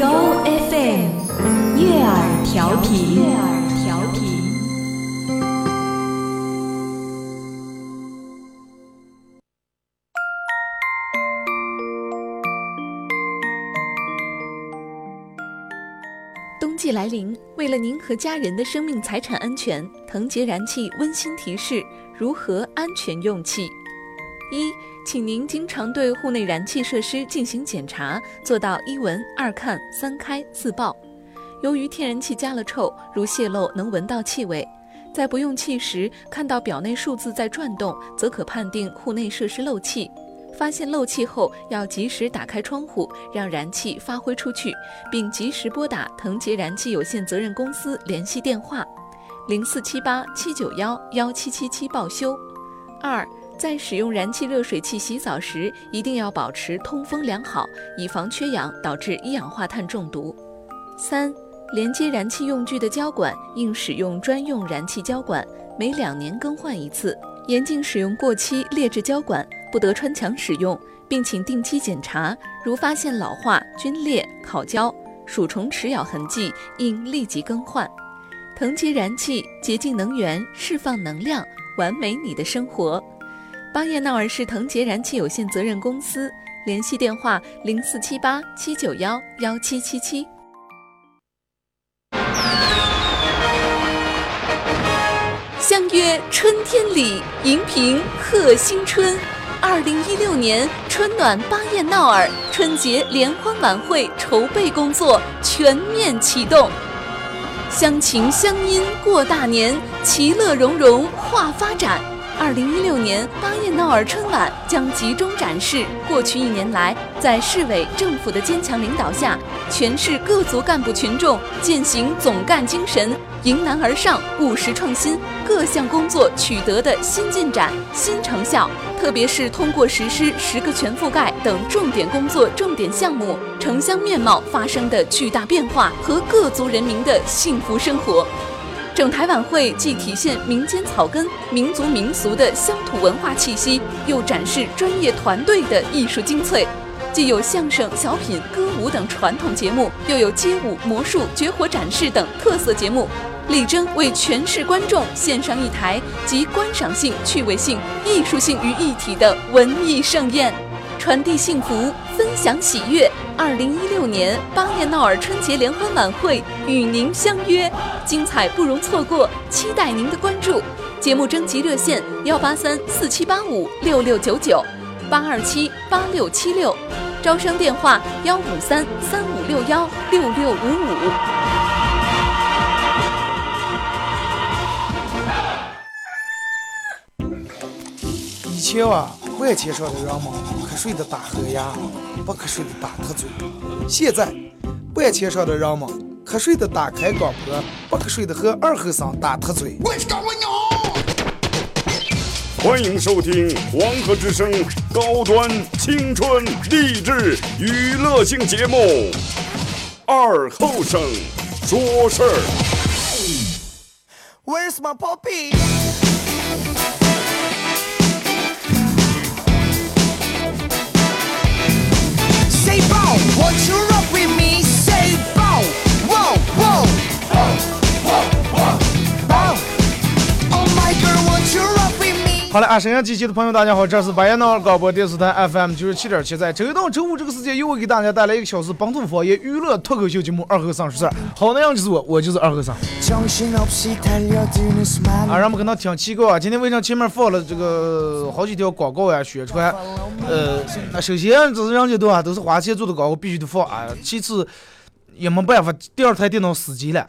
由 FM 悦耳调频。悦耳调频。冬季来临，为了您和家人的生命财产安全，腾杰燃气温馨提示如何安全用气：一，请您经常对户内燃气设施进行检查，做到一闻、二看、三开、四报。由于天然气加了臭，如泄漏能闻到气味，在不用气时看到表内数字在转动，则可判定户内设施漏气。发现漏气后，要及时打开窗户，让燃气发挥出去，并及时拨打腾杰燃气有限责任公司联系电话：零四七八七九幺幺七七七报修。二，在使用燃气热水器洗澡时，一定要保持通风良好，以防缺氧导致一氧化碳中毒。三，连接燃气用具的胶管应使用专用燃气胶管，每两年更换一次。严禁使用过期劣质胶管，不得穿墙使用，并请定期检查。如发现老化、皲裂、烤焦、鼠虫齿咬痕迹，应立即更换。腾杰燃气，洁净能源，释放能量，完美你的生活。巴彦淖尔市腾杰燃气有限责任公司，联系电话：零四七八七九幺幺七七七。相约春天里，荧屏贺新春。二零一六年春暖巴彦淖尔春节联欢晚会筹备工作全面启动，乡情乡音过大年，其乐融融话发展。二零一六年巴彦淖尔春晚将集中展示过去一年来，在市委政府的坚强领导下，全市各族干部群众践行总干精神，迎难而上，务实创新，各项工作取得的新进展、新成效。特别是通过实施十个全覆盖等重点工作、重点项目，城乡面貌发生的巨大变化和各族人民的幸福生活。整台晚会既体现民间草根、民族民俗的乡土文化气息，又展示专业团队的艺术精粹。既有相声、小品、歌舞等传统节目，又有街舞、魔术、绝活展示等特色节目，力争为全市观众献上一台集观赏性、趣味性、艺术性于一体的文艺盛宴，传递幸福，分享喜悦。二零一六年巴彦淖尔春节联欢晚会与您相约，精彩不容错过，期待您的关注。节目征集热线：幺八三四七八五六六九九，八二七八六七六，招商电话：幺五三三五六幺六六五五。以前啊，万千上的人们瞌睡的打呵呀，不瞌睡的打瞌嘴。现在，半千上的人们瞌睡的打开广播，不瞌睡的和二后生打瞌嘴。欢迎收听黄河之声高端青春励志娱乐性节目《二后生说事儿》。Where's my puppy？What you 好了啊沈阳机器的朋友大家好这是白杨的广播电视台 fm 九十七点七在周一到周五这个时间又会给大家带来一个小时本土方言娱乐脱口秀节目二和尚说事儿。好那人就是我我就是二和尚。啊人们可能挺奇怪啊今天为什么前面放了这个好几条广告呀宣传呃那首先这是人家都啊都是花钱做的广告必须得放啊其次也没办法第二台电脑死机了。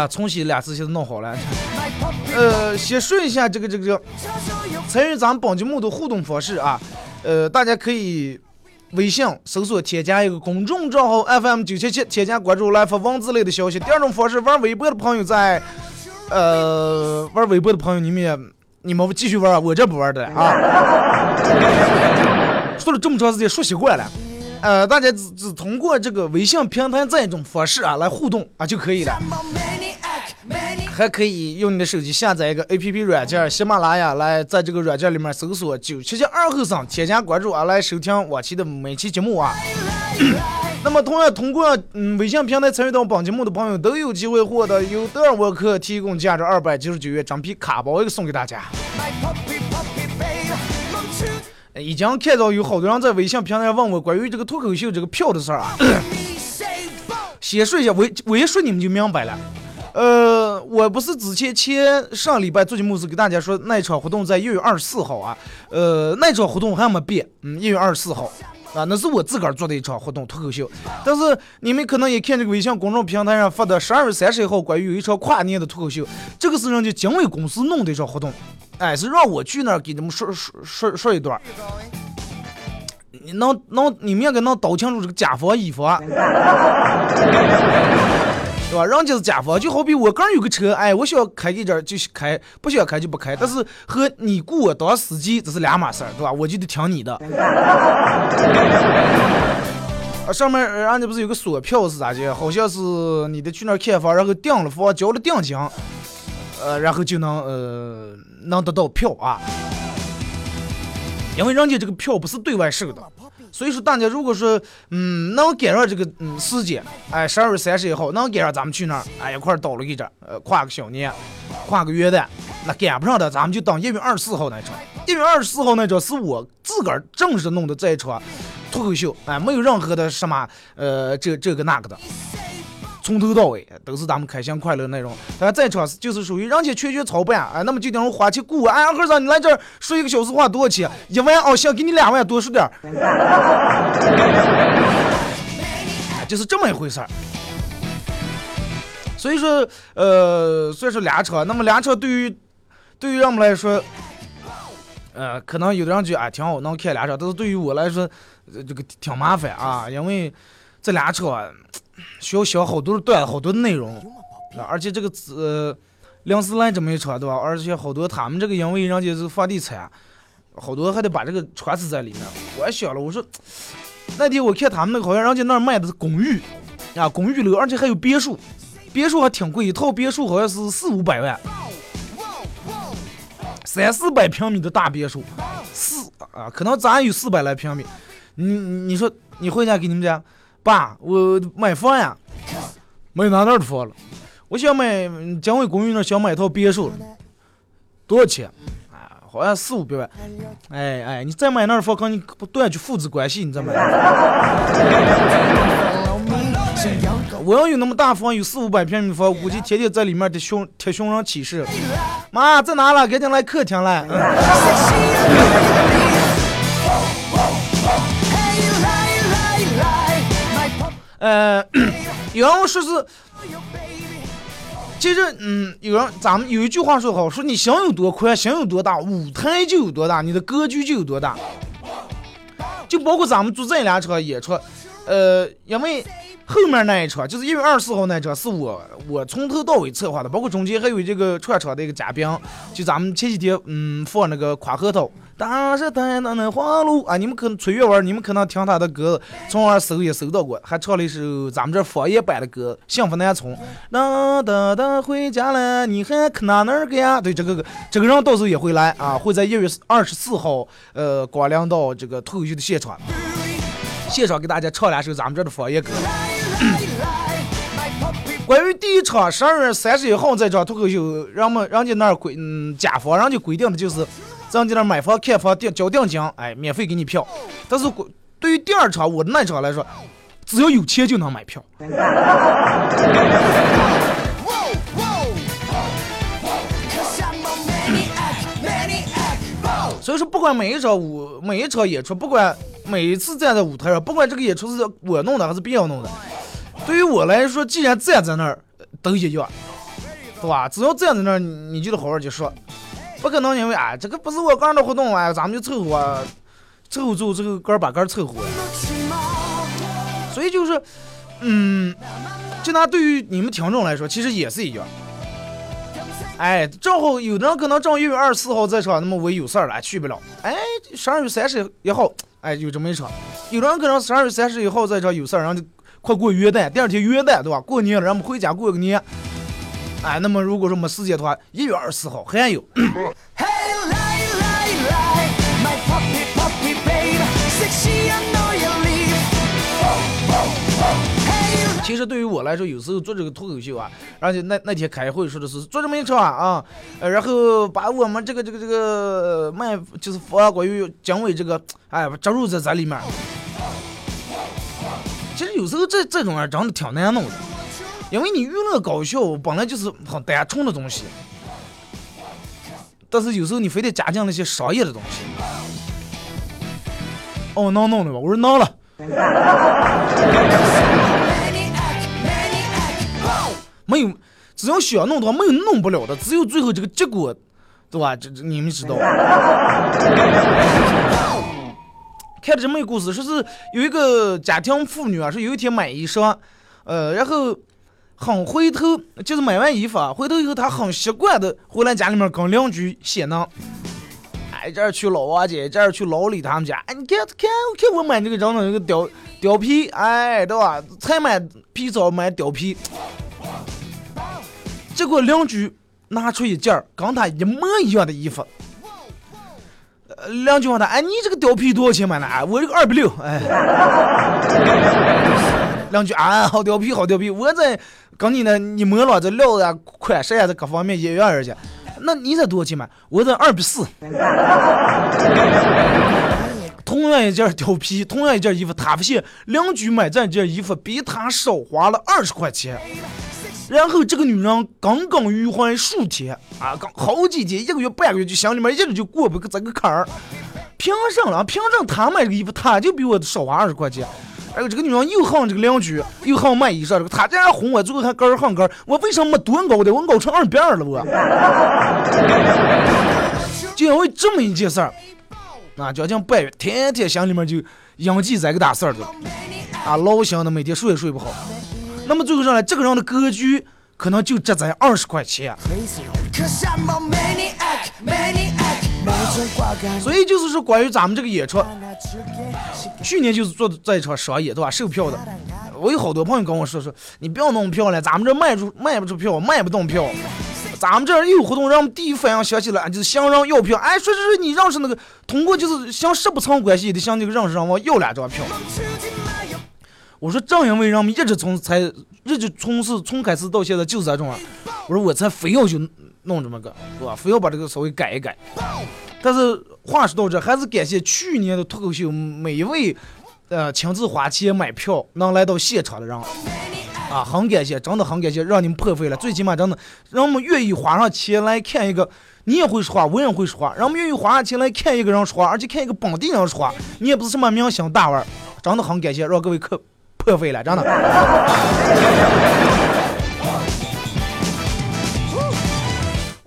啊，重新两次现在弄好了。呃，先说一下这个这个这个参与咱们本节目的互动方式啊。呃，大家可以微信搜索添加一个公众账号 FM 九七七，添加关注来发文字类的消息。第二种方式，玩微博的朋友在，呃，玩微博的朋友你们也你们继续玩啊，我这不玩的啊。说了这么长时间，说习惯了。呃，大家只只通过这个微信平台这一种方式啊来互动啊就可以了。还可以用你的手机下载一个 A P P 软件，喜马拉雅来在这个软件里面搜索“九七七二后生”，添加关注啊，来收听往期的每期节目啊。那么同样通过嗯微信平台参与到本节目的朋友都有机会获得由德尔沃克提供价值二百九十九元整皮卡包一个送给大家。已经看到有好多人在微信平台问我关于这个脱口秀这个票的事儿啊。先说一下，我我一说你们就明白了。呃，我不是之前前上礼拜做节目时给大家说那场活动在一月二十四号啊，呃，那场活动还没变，嗯，一月二十四号啊，那是我自个儿做的一场活动脱口秀。但是你们可能也看这个微信公众平台上发的十二月三十一号关于有一场跨年的脱口秀，这个是人家经纬公司弄的一场活动，哎，是让我去那儿给他们说说说说一段。你能能你们应该能搞清楚这个甲方乙方。对吧？人家是甲方，就好比我刚有个车，哎，我想开给这儿就开，不想开就不开。但是和你雇我当司机这是两码事儿，对吧？我就得听你的。啊，上面人家不是有个锁票是咋的？好像是你得去那儿看房，然后订了房，交了定金，呃，然后就能呃能得到票啊。因为人家这个票不是对外售的。所以说，大家如果说，嗯，能赶上这个嗯时间，哎，十二月三十一号能赶上，咱们去那儿，哎，一块儿倒了一阵，呃，跨个小年，跨个元旦，那赶不上的，咱们就等一月二十四号那场。一月二十四号那场是我自个儿正式弄的这一场脱口秀，哎，没有任何的什么，呃，这这个那个的。从头到尾都是咱们开心快乐内容，但在场就是属于人家全权操办啊，那么就等于花钱雇我，哎，和尚你来这儿说一个小时话多少钱？一万哦，行，给你两万，多说点儿，就是这么一回事儿。所以说，呃，算是两车，那么两车对于对于人们来说，呃，可能有的人觉得啊挺好，能开两车，但是对于我来说，这个挺麻烦啊，因为这两场。需要想好多段，好多内容，而且这个呃，临时来这么一场，对吧？而且好多他们这个因为人家是房地产，好多还得把这个穿刺在里面。我还想了，我说那天我看他们那个好像人家那儿卖的是公寓啊，公寓楼，而且还有别墅，别墅还挺贵，一套别墅好像是四五百万，三四百平米的大别墅，四啊，可能咱有四百来平米。你你说你回家给你们家？爸，我买房呀，没拿那儿的房了。我想买江尾公寓那想买一套别墅，多少钱？啊，好像四五百万。哎哎，你再买那儿房，跟你不断绝父子关系，你再买。我要有那么大房，有四五百平米房，估计天天在里面的熊贴熊人启事。妈在哪了？赶紧来客厅来。呃，有人说是，其实，嗯，有人咱们有一句话说好，说你心有多宽，心有多大，舞台就有多大，你的格局就有多大。就包括咱们做这两场演出，呃，因为后面那一场就是一月二十四号那场是我我从头到尾策划的，包括中间还有这个串场的一个嘉宾，就咱们前几天嗯放那个夸核桃。大是太那那花路啊！你们可能吹乐玩，你们可能听他的歌，从而搜也搜到过，还唱了一首咱们这方言版的歌《幸福南村》。哒哒哒，回家了，你还去哪哪个呀？对，这个这个人到时候也会来啊，会在一月二十四号，呃，光临到这个脱口秀的现场，现场给大家唱两首咱们这的方言歌。关于第一场十二月三十一号这场脱口秀，人们人家那儿规，嗯，甲方人家规定的就是。咱在那买房看房定交定金，哎，免费给你票。但是对于第二场我的那场来说，只要有钱就能买票。所以说，不管每一场舞，每一场演出，不管每一次站在舞台上，不管这个演出是我弄的还是别人弄的，对于我来说，既然站在那儿都一样，对吧？只要站在那儿，你就得好好去说。不可能因为啊，这个不是我个人的活动啊，咱们就凑合，凑合凑合，这个杆儿把杆儿凑合。所以就是，嗯，就拿对于你们听众来说，其实也是一样。哎，正好有的人可能正月二十四号在场，那么我有事儿了，去不了。哎，十二月三十一号，哎，有这么一场。有的人可能十二月三十一号在场有事儿，然后就快过元旦，第二天元旦对吧？过年了，让我们回家过个年。哎，那么如果说没时间的话，一月二十四号还有。其实对于我来说，有时候做这个脱口秀啊，而且那那天开会说的是做这么一场啊，呃，然后把我们这个这个这个卖就是佛关于姜伟这个哎植入在在里面。其实有时候这这种啊真的挺难弄的，因为你娱乐搞笑本来就是很单纯的东西，但是有时候你非得加进那些商业的东西。哦，能弄的吧？我说能了。没有，只要想弄的话，没有弄不了的，只有最后这个结果，对吧？这这你们知道。看了这么一个故事，说是有一个家庭妇女啊，说有一天买衣裳，呃，然后很回头，就是买完衣服啊，回头以后他很习惯的回来家里面跟邻居闲呢。哎，这儿去老王家，这儿去老李他们家。哎，你看看看我买这个长的那个貂貂皮，哎，对吧？才买皮草买貂皮，结果邻居拿出一件儿跟他一模一样的衣服。呃邻居问他：“哎，你这个貂皮多少钱买的？”哎，我这个二百六。哎，邻居啊，好调皮，好调皮。我在跟你呢，你摸了这料子啊、款式啊，这各方面一样而且。那你这多少钱买？我这二百四。同样一件貂皮，同样一件衣服，他发现邻居买这件衣服比他少花了二十块钱。然后这个女人耿耿于怀数天啊，刚好几天，一个月半个月就心里面一直就过不去这个坎儿。凭什么？凭什么他买这个衣服他就比我少花二十块钱？哎呦，这个女人又恨这个邻居，又恨卖衣裳，这个他这样哄我，最后还根儿恨根儿。我为什么没多高的？我高成二百二了我。就因为这么一件事儿，啊，将近半月，天天心里面就应记这个大事儿的，啊，老想的每天睡也睡不好。那么最后上来，这个人的格局可能就值在二十块钱。所以就是说，关于咱们这个演出，去年就是做的这一场商业，对吧？售票的，我有好多朋友跟我说说，你不要弄票了，咱们这卖出卖不出票，卖不动票。咱们这儿有活动，让我们第一反应想起来就是向人要票。哎，说说说，你认识那个，通过就是像十不成关系，也得向那个认识人我要两张票。我说正因为人们一直从才一直从事从开始到现在就是这种，我说我才非要就弄这么个，是吧？非要把这个稍微改一改。但是话说到这，还是感谢去年的脱口秀每一位，呃，亲自花钱买票能来到现场的人，啊，很感谢，真的很感谢，让你们破费了。最起码真的让我们愿意花上钱来看一个，你也会说话，我也会说话，让我们愿意花上钱来看一个人说话，而且看一个本地人说话，你也不是什么明星大腕，真的很感谢，让各位客破费了，真的。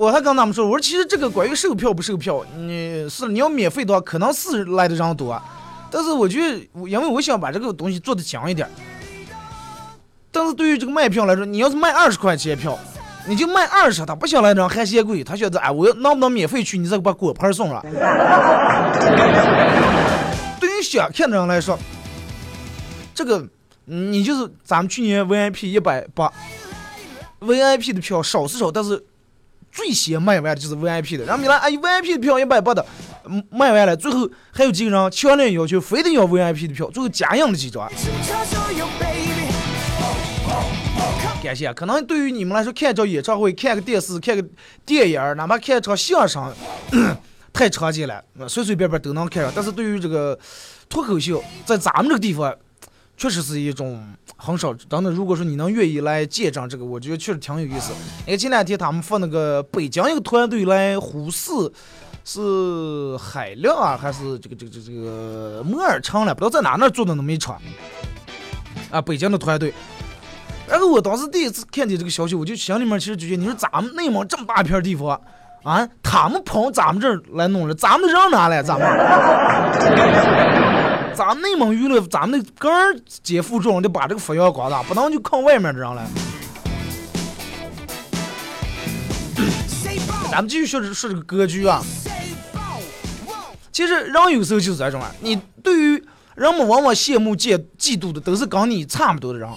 我还跟他们说，我说其实这个关于售票不售票，你是你要免费的话，可能是来的人多，但是我觉得，因为我想把这个东西做的强一点。但是对于这个卖票来说，你要是卖二十块钱票，你就卖二十，他不想来的人还嫌贵，他觉得哎，我能不能免费去？你再把果盘送了。对于想看的人来说，这个你就是咱们去年 VIP 一百八，VIP 的票少是少，但是最先卖完的就是 VIP 的。然后米兰哎，VIP 的票一百八的，卖完了，最后还有几个人强烈要求非得要 VIP 的票，最后加印了几张。感谢。可能对于你们来说，看场演唱会、看个电视、看个电影，哪怕看场相声，太常见了，随随便便都能看上。但是对于这个脱口秀，在咱们这个地方，确实是一种很少。真的，如果说你能愿意来见证这个，我觉得确实挺有意思。你看前两天他们放那个北京一个团队来呼市。是海亮啊，还是这个这个这个这个摩尔城了？不知道在哪那做的那么一场啊，北京的团队。然后我当时第一次看见这个消息，我就心里面其实就觉得，你说咱们内蒙这么大一片地方，啊，他们跑咱们这儿来弄了，咱们人哪来？咱们，咱们内蒙娱乐，咱们的根儿肩负重，得把这个发扬光大，不能就靠外面的人了。咱们继续说这说这个格局啊，其实人有时候就是这种啊，你对于人们往往羡慕嫉嫉妒的都是跟你差不多的人。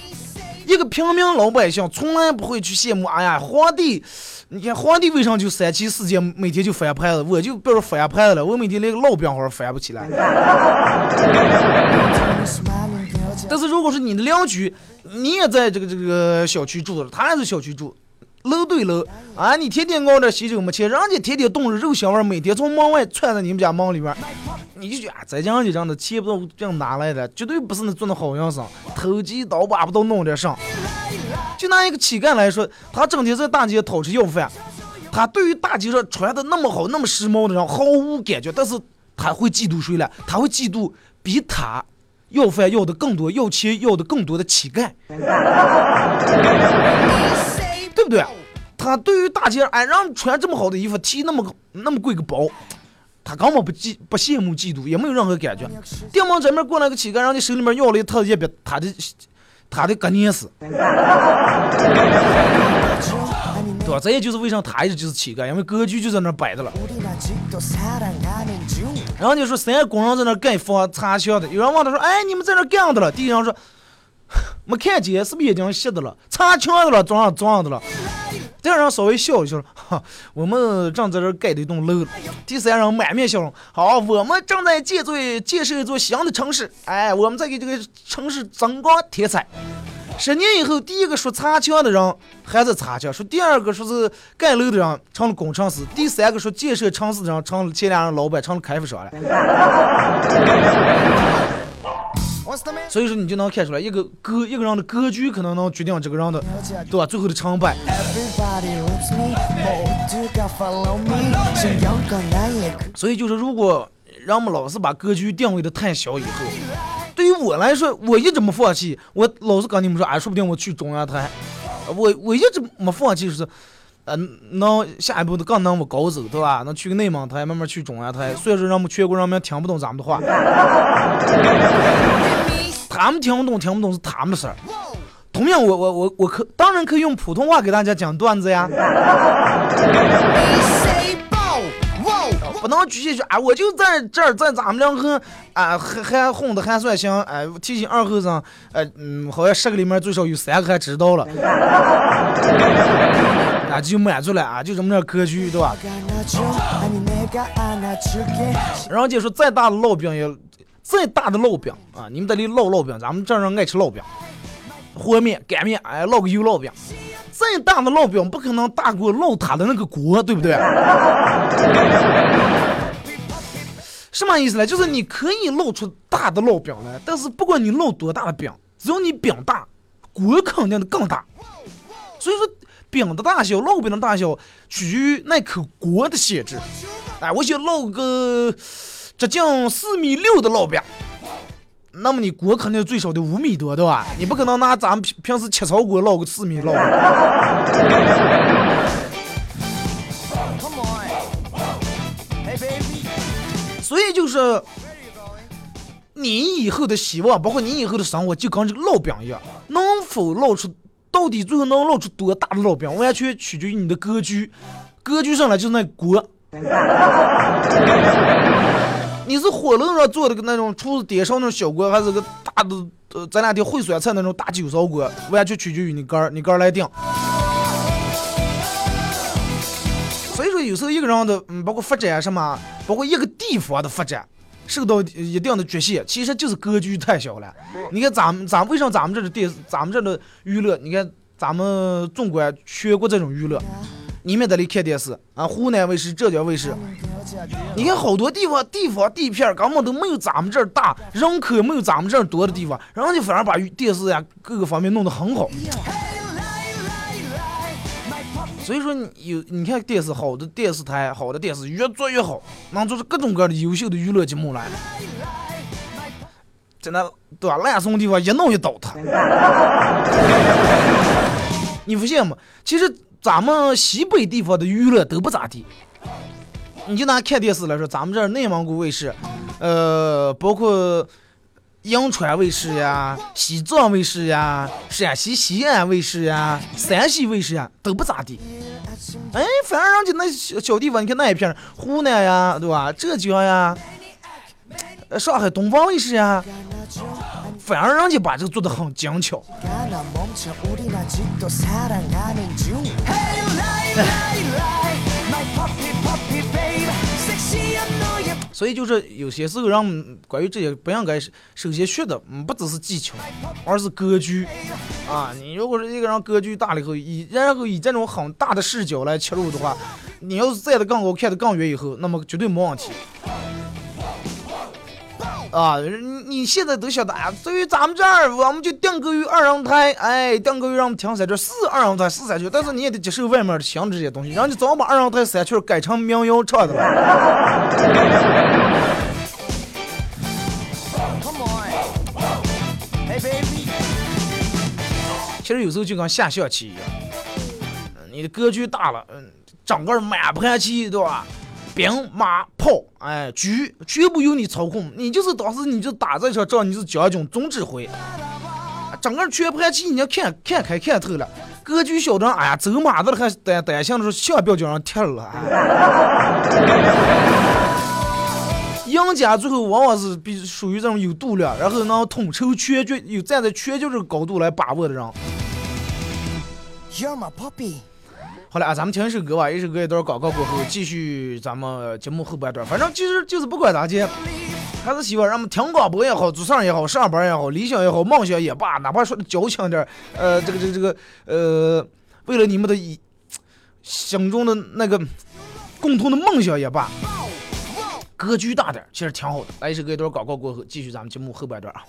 一个平民老百姓从来不会去羡慕，哎呀，皇帝，你看皇帝为啥就三妻四妾，每天就翻牌子，我就别说翻牌子了，我每天连个烙饼花翻不起来。但是如果说你的邻居，你也在这个这个小区住的，他也是小区住，楼对楼，啊，你天天熬点喜酒没钱，人家天天冻着肉香味，每天从门外窜到你们家门里边，你就觉得啊，咱家就这样的钱不知道这样哪来的，绝对不是那做的好营生，投机倒把不都弄点上。就拿一个乞丐来说，他整天在大街讨吃要饭，他对于大街上穿的那么好、那么时髦的人毫无感觉，但是他会嫉妒谁呢？他会嫉妒比他要饭要的更多、要钱要的更多的乞丐，对不对？他对于大街上哎，让穿这么好的衣服，提那么个那么贵个包，他根本不嫉不羡慕嫉妒，也没有任何感觉。店门这面过来个乞丐，让你手里面要了一套叶饼，他的他的个捏死，对吧？这也就是为啥他一直就是乞丐，因为格局就在那摆着了。然后你说三个工人在那盖房擦墙的，有人问他说：“哎，你们在那儿干的了？”地上说：“没看见，是不是眼睛瞎的了？擦墙的了，装上撞的了。”第二人稍微笑一笑，哈，我们正在这盖的一栋楼。第三人满面笑容，好，我们正在建造建设一座新的城市，哎，我们在给这个城市增光添彩。十年以后，第一个说擦墙的人还在擦墙，说第二个说是盖楼的人成了工程师，第三个说建设城市的人成了前两人老板，成了开发商了。所以说，你就能看出来，一个格一个人的格局，可能能决定这个人的，对吧？最后的成败。所以就是，如果人们老是把格局定位的太小以后，对于我来说，我一直没放弃。我老是跟你们说，哎，说不定我去中央台，我我一直没放弃，是，呃，能下一步的更能往高走，对吧？能去个内蒙台，慢慢去中央台。虽然说人们全国人民听不懂咱们的话，他们听不懂，听不懂是他们的事儿。同样，我我我我可当然可以用普通话给大家讲段子呀。不能局限去啊！我就在这儿，在咱们两个啊，还还混的还算行。哎，提醒二后生，哎嗯，好像十个里面最少有三个还知道了，啊，就满足了啊，就这么点格局，对吧？然后就说再大的烙饼也，再大的烙饼啊，你们这里烙烙饼，咱们这人爱吃烙饼，和面、擀面，哎，烙个油烙饼。再大的烙饼不可能大过烙它的那个锅，对不对？什么意思呢？就是你可以烙出大的烙饼来，但是不管你烙多大的饼，只要你饼大，锅肯定的更大。所以说，饼的大小、烙饼的大小取决于那口锅的限制。哎，我想烙个直径四米六的烙饼。那么你锅肯定最少得五米多，对吧？你不可能拿咱们平平时切草锅烙个四米烙。所以就是，你以后的希望，包括你以后的生活，就跟这个烙饼一样，能否烙出，到底最后能烙出多大的烙饼，完全取决于你的格局。格局上来就是那锅。你是火炉上做的个那种厨子点上那种小锅，还是个大的呃咱俩的烩酸菜那种大酒糟锅，完全取决于你哥儿，你哥儿来定。所以说，有时候一个人的嗯，包括发展什么，包括一个地方的发展，受到一定的局限，其实就是格局太小了。你看咱们，咱为啥咱们这的电视，咱们这的娱乐，你看咱们纵观全国这种娱乐。你们在里看电视啊？湖南卫视、浙江卫视，你看好多地方地方地片根本都没有咱们这儿大，人口没有咱们这儿多的地方，人家反而把电视呀各个方面弄得很好。所以说，你有你看电视好的电视台，好的电视越做越好，能做出各种各样的优秀的娱乐节目来。在那对吧？烂怂地方一弄一倒塌，你不信吗？其实。咱们西北地方的娱乐都不咋地，你就拿看电视来说，咱们这内蒙古卫视，呃，包括银川卫视呀、西藏卫视呀、陕西西安卫视呀、山西卫视呀，都不咋地。哎，反而人家那小小地方，你看那一片湖南呀，对吧？浙江呀，上海东方卫视呀，反而人家把这个做的很精巧。所以就是有些时候，让关于这些不应该首先学的，不只是技巧，而是格局啊。你如果是一个人格局大了以后，以然后以这种很大的视角来切入的话，你要是站得更高，看得更远以后，那么绝对没问题。啊，你你现在都晓得啊，对于咱们这儿，我们就定格于二人台，哎，定格于让我们听三圈是二人台是三圈，但是你也得接受外面的形这些东西，人家早把二人台三圈改成民谣唱的了。Come on baby 其实有时候就跟下象棋一样，嗯你的格局大了，嗯，整个满盘棋，对吧？兵马炮，哎，车全部由你操控，你就是当时你就打这场仗，你是将军总指挥，整个全盘棋你要看看开看透了。格局小的，哎呀，走马的还担担心的说下不要叫人踢了。哎赢家最后往往是比属于这种有度量，然后能统筹全局，有站在全局这个高度来把握的人。You're my puppy 好了啊，咱们听一首歌吧，一首歌一段广告过后，继续咱们节目后半段。反正其实就是不管咋地，还是希望让我们听广播也好，做事也好，上班也好，理想也好，梦想也罢，哪怕说的矫情点，呃，这个这个这个，呃，为了你们的一心中的那个共同的梦想也罢，格局大点，其实挺好的。来一首歌一段广告过后，继续咱们节目后半段啊。